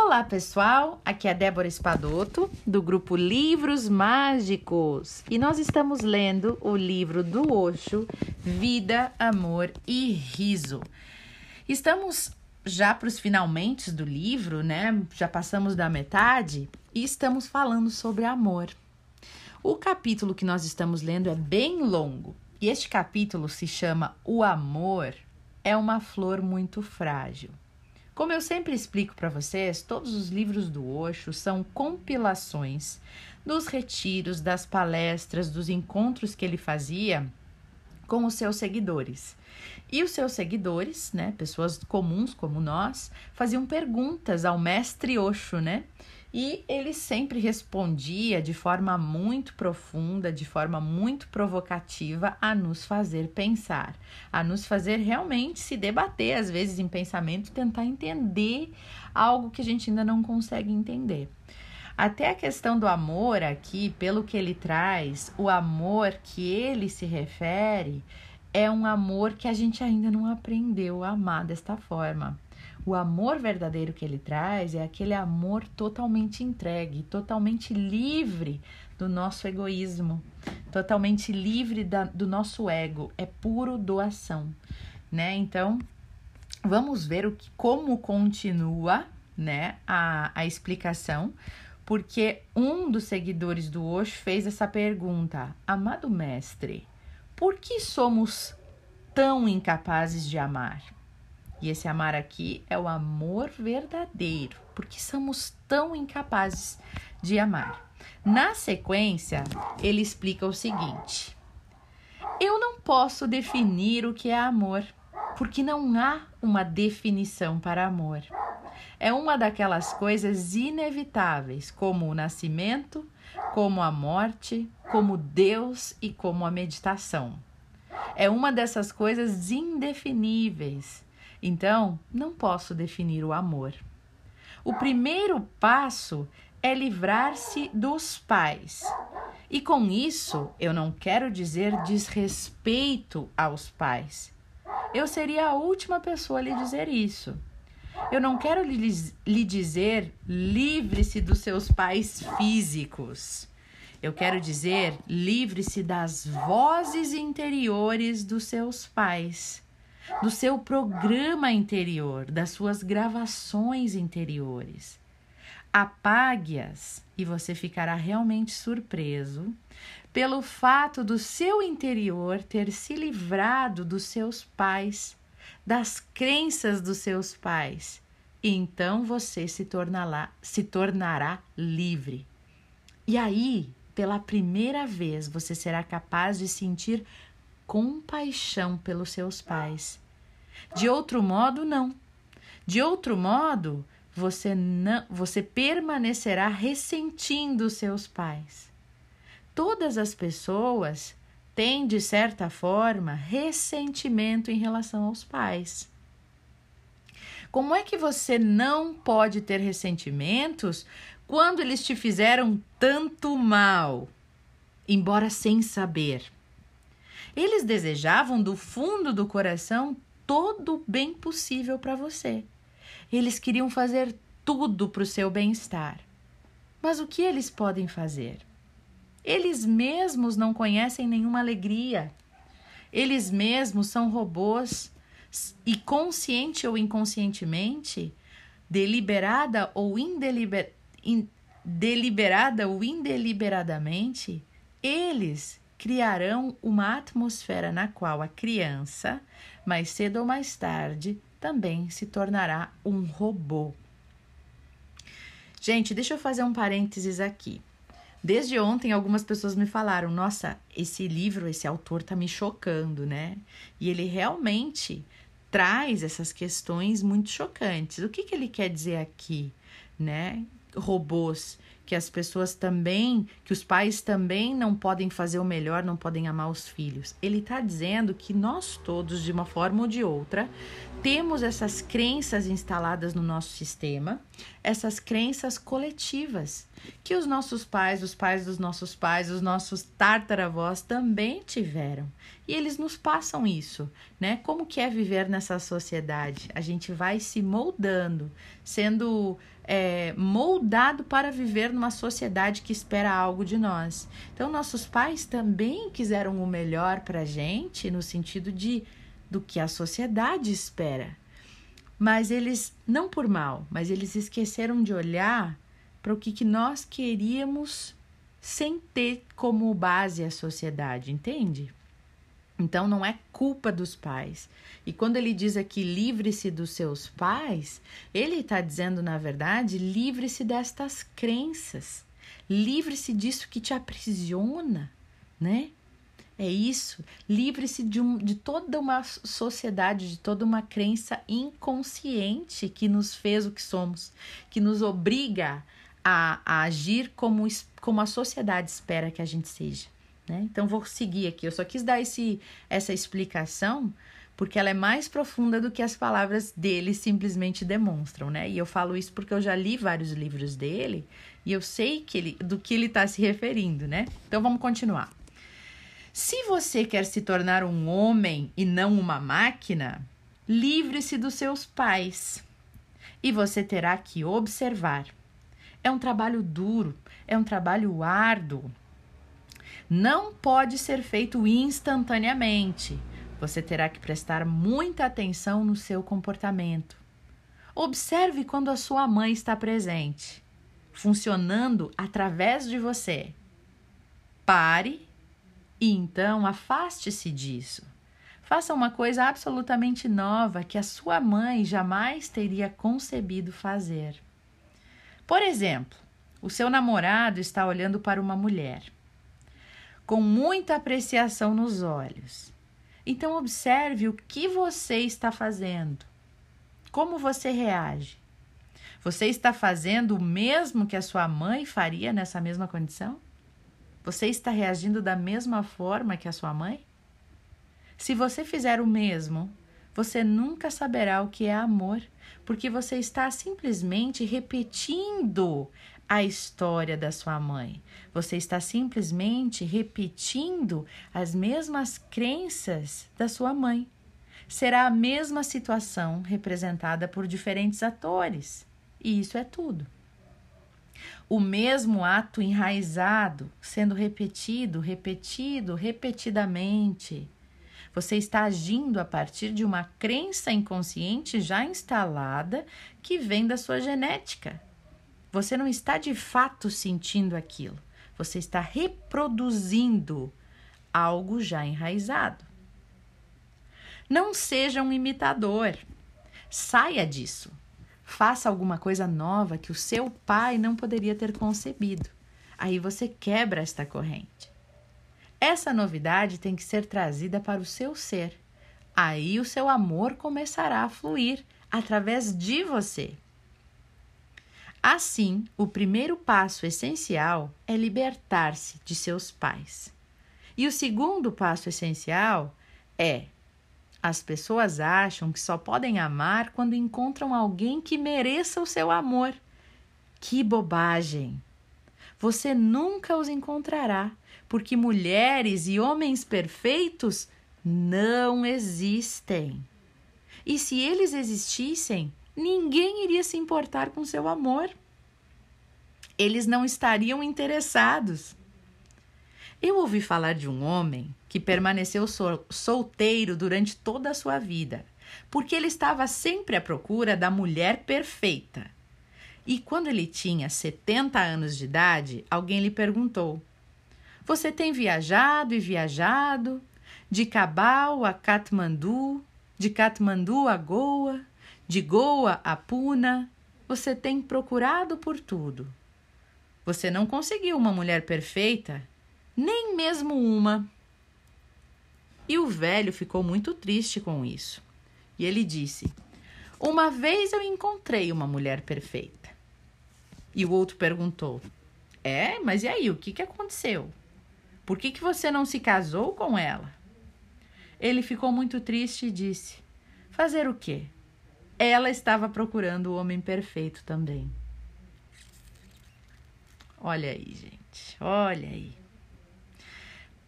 Olá, pessoal! Aqui é Débora Espadoto, do grupo Livros Mágicos. E nós estamos lendo o livro do Osho, Vida, Amor e Riso. Estamos já para os finalmente do livro, né? Já passamos da metade e estamos falando sobre amor. O capítulo que nós estamos lendo é bem longo e este capítulo se chama O Amor é uma flor muito frágil. Como eu sempre explico para vocês, todos os livros do Osho são compilações dos retiros, das palestras, dos encontros que ele fazia com os seus seguidores. E os seus seguidores, né, pessoas comuns como nós, faziam perguntas ao mestre Osho, né? E ele sempre respondia de forma muito profunda, de forma muito provocativa, a nos fazer pensar, a nos fazer realmente se debater, às vezes em pensamento, tentar entender algo que a gente ainda não consegue entender. Até a questão do amor aqui, pelo que ele traz, o amor que ele se refere é um amor que a gente ainda não aprendeu a amar desta forma. O amor verdadeiro que ele traz é aquele amor totalmente entregue, totalmente livre do nosso egoísmo, totalmente livre da, do nosso ego, é puro doação, né? Então, vamos ver o que, como continua, né, a, a explicação, porque um dos seguidores do Osho fez essa pergunta: Amado mestre, por que somos tão incapazes de amar? E esse amar aqui é o amor verdadeiro, porque somos tão incapazes de amar. Na sequência, ele explica o seguinte: Eu não posso definir o que é amor, porque não há uma definição para amor. É uma daquelas coisas inevitáveis, como o nascimento, como a morte, como Deus e como a meditação. É uma dessas coisas indefiníveis então, não posso definir o amor. O primeiro passo é livrar-se dos pais. E com isso, eu não quero dizer desrespeito aos pais. Eu seria a última pessoa a lhe dizer isso. Eu não quero lhe, lhe dizer livre-se dos seus pais físicos. Eu quero dizer livre-se das vozes interiores dos seus pais do seu programa interior, das suas gravações interiores. Apague-as e você ficará realmente surpreso pelo fato do seu interior ter se livrado dos seus pais, das crenças dos seus pais. E então você se tornará, se tornará livre. E aí, pela primeira vez, você será capaz de sentir compaixão pelos seus pais. De outro modo, não. De outro modo, você não, você permanecerá ressentindo seus pais. Todas as pessoas têm de certa forma ressentimento em relação aos pais. Como é que você não pode ter ressentimentos quando eles te fizeram tanto mal, embora sem saber? Eles desejavam do fundo do coração todo o bem possível para você. Eles queriam fazer tudo para o seu bem-estar. Mas o que eles podem fazer? Eles mesmos não conhecem nenhuma alegria. Eles mesmos são robôs e consciente ou inconscientemente, deliberada ou indeliber, in, deliberada ou indeliberadamente, eles criarão uma atmosfera na qual a criança, mais cedo ou mais tarde, também se tornará um robô. Gente, deixa eu fazer um parênteses aqui. Desde ontem, algumas pessoas me falaram: nossa, esse livro, esse autor tá me chocando, né? E ele realmente traz essas questões muito chocantes. O que, que ele quer dizer aqui, né? Robôs que as pessoas também, que os pais também não podem fazer o melhor, não podem amar os filhos. Ele está dizendo que nós todos, de uma forma ou de outra, temos essas crenças instaladas no nosso sistema, essas crenças coletivas, que os nossos pais, os pais dos nossos pais, os nossos tartaravós também tiveram. E eles nos passam isso, né? Como que é viver nessa sociedade? A gente vai se moldando, sendo é, moldado para viver numa sociedade que espera algo de nós. Então, nossos pais também quiseram o melhor para a gente, no sentido de do que a sociedade espera. Mas eles, não por mal, mas eles esqueceram de olhar para o que, que nós queríamos sem ter como base a sociedade, entende? Então não é culpa dos pais. E quando ele diz aqui livre-se dos seus pais, ele está dizendo, na verdade, livre-se destas crenças, livre-se disso que te aprisiona, né? É isso. Livre-se de, um, de toda uma sociedade, de toda uma crença inconsciente que nos fez o que somos, que nos obriga a, a agir como, como a sociedade espera que a gente seja. Né? Então, vou seguir aqui. Eu só quis dar esse, essa explicação porque ela é mais profunda do que as palavras dele simplesmente demonstram, né? E eu falo isso porque eu já li vários livros dele e eu sei que ele, do que ele está se referindo, né? Então vamos continuar. Se você quer se tornar um homem e não uma máquina, livre-se dos seus pais. E você terá que observar. É um trabalho duro, é um trabalho árduo. Não pode ser feito instantaneamente. Você terá que prestar muita atenção no seu comportamento. Observe quando a sua mãe está presente, funcionando através de você. Pare e então afaste-se disso. Faça uma coisa absolutamente nova que a sua mãe jamais teria concebido fazer. Por exemplo, o seu namorado está olhando para uma mulher com muita apreciação nos olhos. Então, observe o que você está fazendo. Como você reage? Você está fazendo o mesmo que a sua mãe faria nessa mesma condição? Você está reagindo da mesma forma que a sua mãe? Se você fizer o mesmo, você nunca saberá o que é amor, porque você está simplesmente repetindo a história da sua mãe. Você está simplesmente repetindo as mesmas crenças da sua mãe. Será a mesma situação representada por diferentes atores. E isso é tudo o mesmo ato enraizado, sendo repetido, repetido, repetidamente. Você está agindo a partir de uma crença inconsciente já instalada que vem da sua genética. Você não está de fato sentindo aquilo, você está reproduzindo algo já enraizado. Não seja um imitador. Saia disso. Faça alguma coisa nova que o seu pai não poderia ter concebido. Aí você quebra esta corrente. Essa novidade tem que ser trazida para o seu ser. Aí o seu amor começará a fluir através de você. Assim, o primeiro passo essencial é libertar-se de seus pais. E o segundo passo essencial é as pessoas acham que só podem amar quando encontram alguém que mereça o seu amor. Que bobagem! Você nunca os encontrará, porque mulheres e homens perfeitos não existem. E se eles existissem, ninguém iria se importar com seu amor. Eles não estariam interessados. Eu ouvi falar de um homem que permaneceu sol solteiro durante toda a sua vida, porque ele estava sempre à procura da mulher perfeita. E quando ele tinha 70 anos de idade, alguém lhe perguntou: Você tem viajado e viajado? De Cabal a Katmandu, de Katmandu a Goa, de Goa a Puna, você tem procurado por tudo. Você não conseguiu uma mulher perfeita nem mesmo uma. E o velho ficou muito triste com isso. E ele disse: Uma vez eu encontrei uma mulher perfeita. E o outro perguntou: É, mas e aí, o que, que aconteceu? Por que, que você não se casou com ela? Ele ficou muito triste e disse: Fazer o quê? Ela estava procurando o homem perfeito também. Olha aí, gente, olha aí.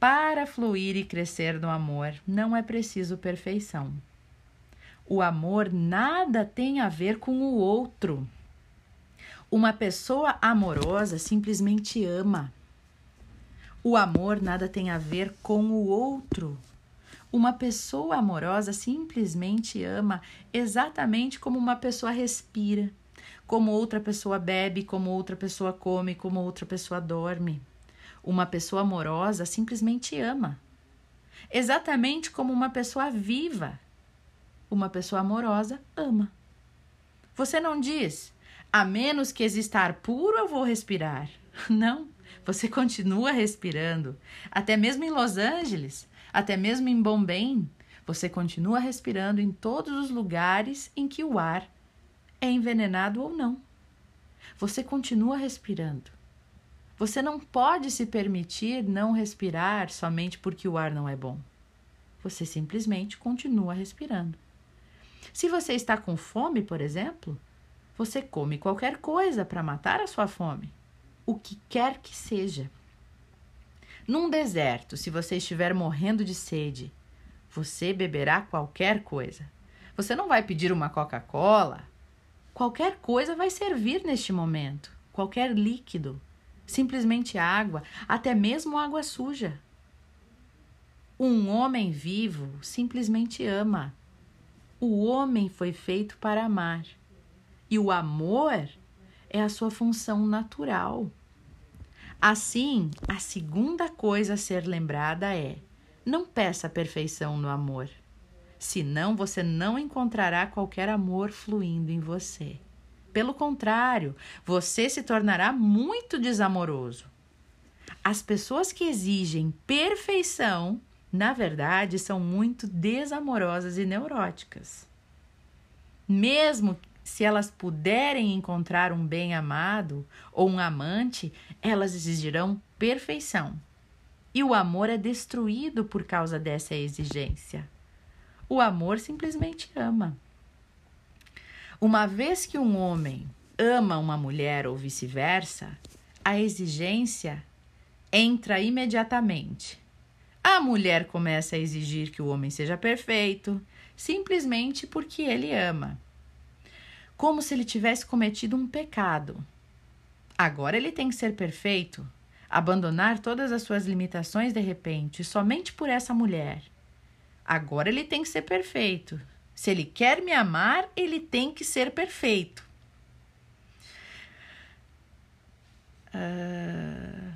Para fluir e crescer no amor, não é preciso perfeição. O amor nada tem a ver com o outro. Uma pessoa amorosa simplesmente ama. O amor nada tem a ver com o outro. Uma pessoa amorosa simplesmente ama exatamente como uma pessoa respira, como outra pessoa bebe, como outra pessoa come, como outra pessoa dorme. Uma pessoa amorosa simplesmente ama. Exatamente como uma pessoa viva. Uma pessoa amorosa ama. Você não diz, a menos que exista ar puro, eu vou respirar. Não, você continua respirando. Até mesmo em Los Angeles, até mesmo em Bombay, você continua respirando em todos os lugares em que o ar é envenenado ou não. Você continua respirando. Você não pode se permitir não respirar somente porque o ar não é bom. Você simplesmente continua respirando. Se você está com fome, por exemplo, você come qualquer coisa para matar a sua fome, o que quer que seja. Num deserto, se você estiver morrendo de sede, você beberá qualquer coisa. Você não vai pedir uma Coca-Cola. Qualquer coisa vai servir neste momento, qualquer líquido simplesmente água, até mesmo água suja. Um homem vivo simplesmente ama. O homem foi feito para amar. E o amor é a sua função natural. Assim, a segunda coisa a ser lembrada é: não peça perfeição no amor, senão você não encontrará qualquer amor fluindo em você. Pelo contrário, você se tornará muito desamoroso. As pessoas que exigem perfeição, na verdade, são muito desamorosas e neuróticas. Mesmo se elas puderem encontrar um bem amado ou um amante, elas exigirão perfeição. E o amor é destruído por causa dessa exigência. O amor simplesmente ama. Uma vez que um homem ama uma mulher ou vice-versa, a exigência entra imediatamente. A mulher começa a exigir que o homem seja perfeito, simplesmente porque ele ama. Como se ele tivesse cometido um pecado. Agora ele tem que ser perfeito, abandonar todas as suas limitações de repente, somente por essa mulher. Agora ele tem que ser perfeito, se ele quer me amar, ele tem que ser perfeito. Uh,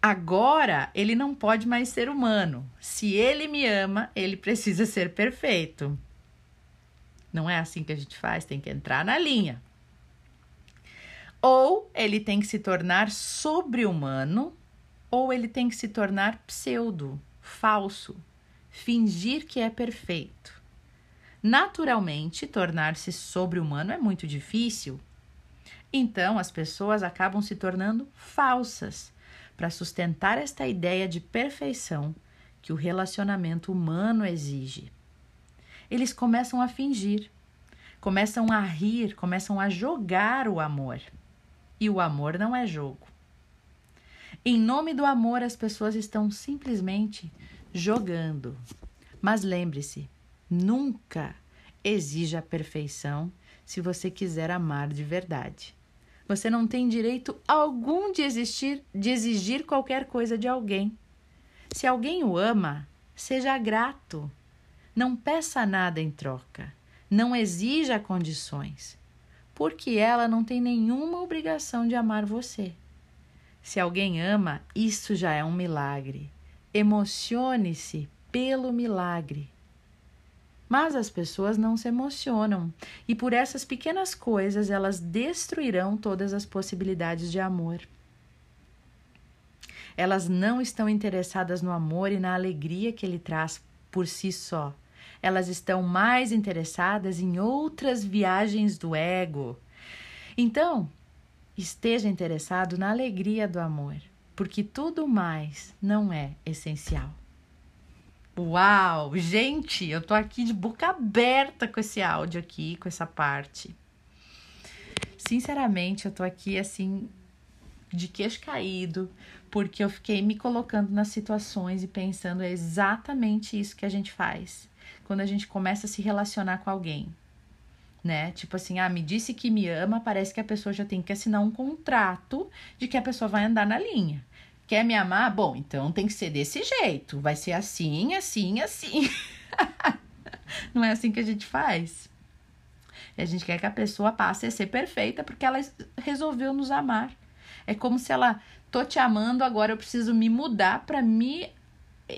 agora ele não pode mais ser humano. Se ele me ama, ele precisa ser perfeito. Não é assim que a gente faz, tem que entrar na linha. Ou ele tem que se tornar sobre-humano, ou ele tem que se tornar pseudo, falso, fingir que é perfeito. Naturalmente, tornar-se sobre-humano é muito difícil. Então, as pessoas acabam se tornando falsas para sustentar esta ideia de perfeição que o relacionamento humano exige. Eles começam a fingir, começam a rir, começam a jogar o amor. E o amor não é jogo. Em nome do amor, as pessoas estão simplesmente jogando. Mas lembre-se, Nunca exija a perfeição se você quiser amar de verdade. Você não tem direito algum de existir, de exigir qualquer coisa de alguém. Se alguém o ama, seja grato. Não peça nada em troca. Não exija condições, porque ela não tem nenhuma obrigação de amar você. Se alguém ama, isso já é um milagre. Emocione-se pelo milagre. Mas as pessoas não se emocionam e por essas pequenas coisas elas destruirão todas as possibilidades de amor. Elas não estão interessadas no amor e na alegria que ele traz por si só. Elas estão mais interessadas em outras viagens do ego. Então, esteja interessado na alegria do amor, porque tudo mais não é essencial. Uau! Gente, eu tô aqui de boca aberta com esse áudio aqui, com essa parte. Sinceramente, eu tô aqui assim, de queixo caído, porque eu fiquei me colocando nas situações e pensando é exatamente isso que a gente faz quando a gente começa a se relacionar com alguém. Né? Tipo assim, ah, me disse que me ama, parece que a pessoa já tem que assinar um contrato de que a pessoa vai andar na linha. Quer me amar? Bom, então tem que ser desse jeito. Vai ser assim, assim, assim. Não é assim que a gente faz. A gente quer que a pessoa passe a ser perfeita porque ela resolveu nos amar. É como se ela, tô te amando, agora eu preciso me mudar para me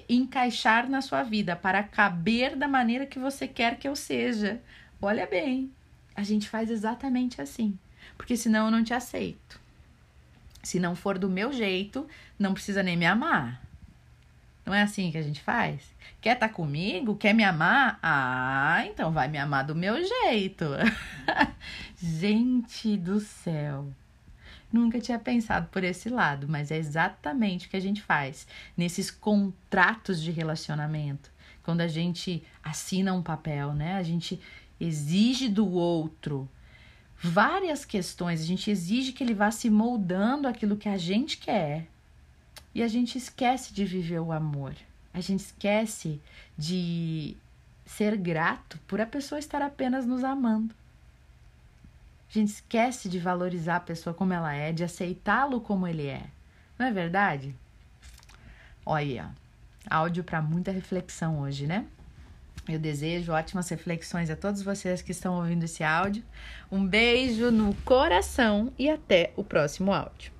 encaixar na sua vida, para caber da maneira que você quer que eu seja. Olha bem, a gente faz exatamente assim, porque senão eu não te aceito. Se não for do meu jeito, não precisa nem me amar. Não é assim que a gente faz? Quer estar tá comigo? Quer me amar? Ah, então vai me amar do meu jeito. gente do céu. Nunca tinha pensado por esse lado, mas é exatamente o que a gente faz nesses contratos de relacionamento. Quando a gente assina um papel, né? A gente exige do outro várias questões. A gente exige que ele vá se moldando aquilo que a gente quer. E a gente esquece de viver o amor. A gente esquece de ser grato por a pessoa estar apenas nos amando. A gente esquece de valorizar a pessoa como ela é, de aceitá-lo como ele é. Não é verdade? Olha, áudio para muita reflexão hoje, né? Eu desejo ótimas reflexões a todos vocês que estão ouvindo esse áudio. Um beijo no coração e até o próximo áudio.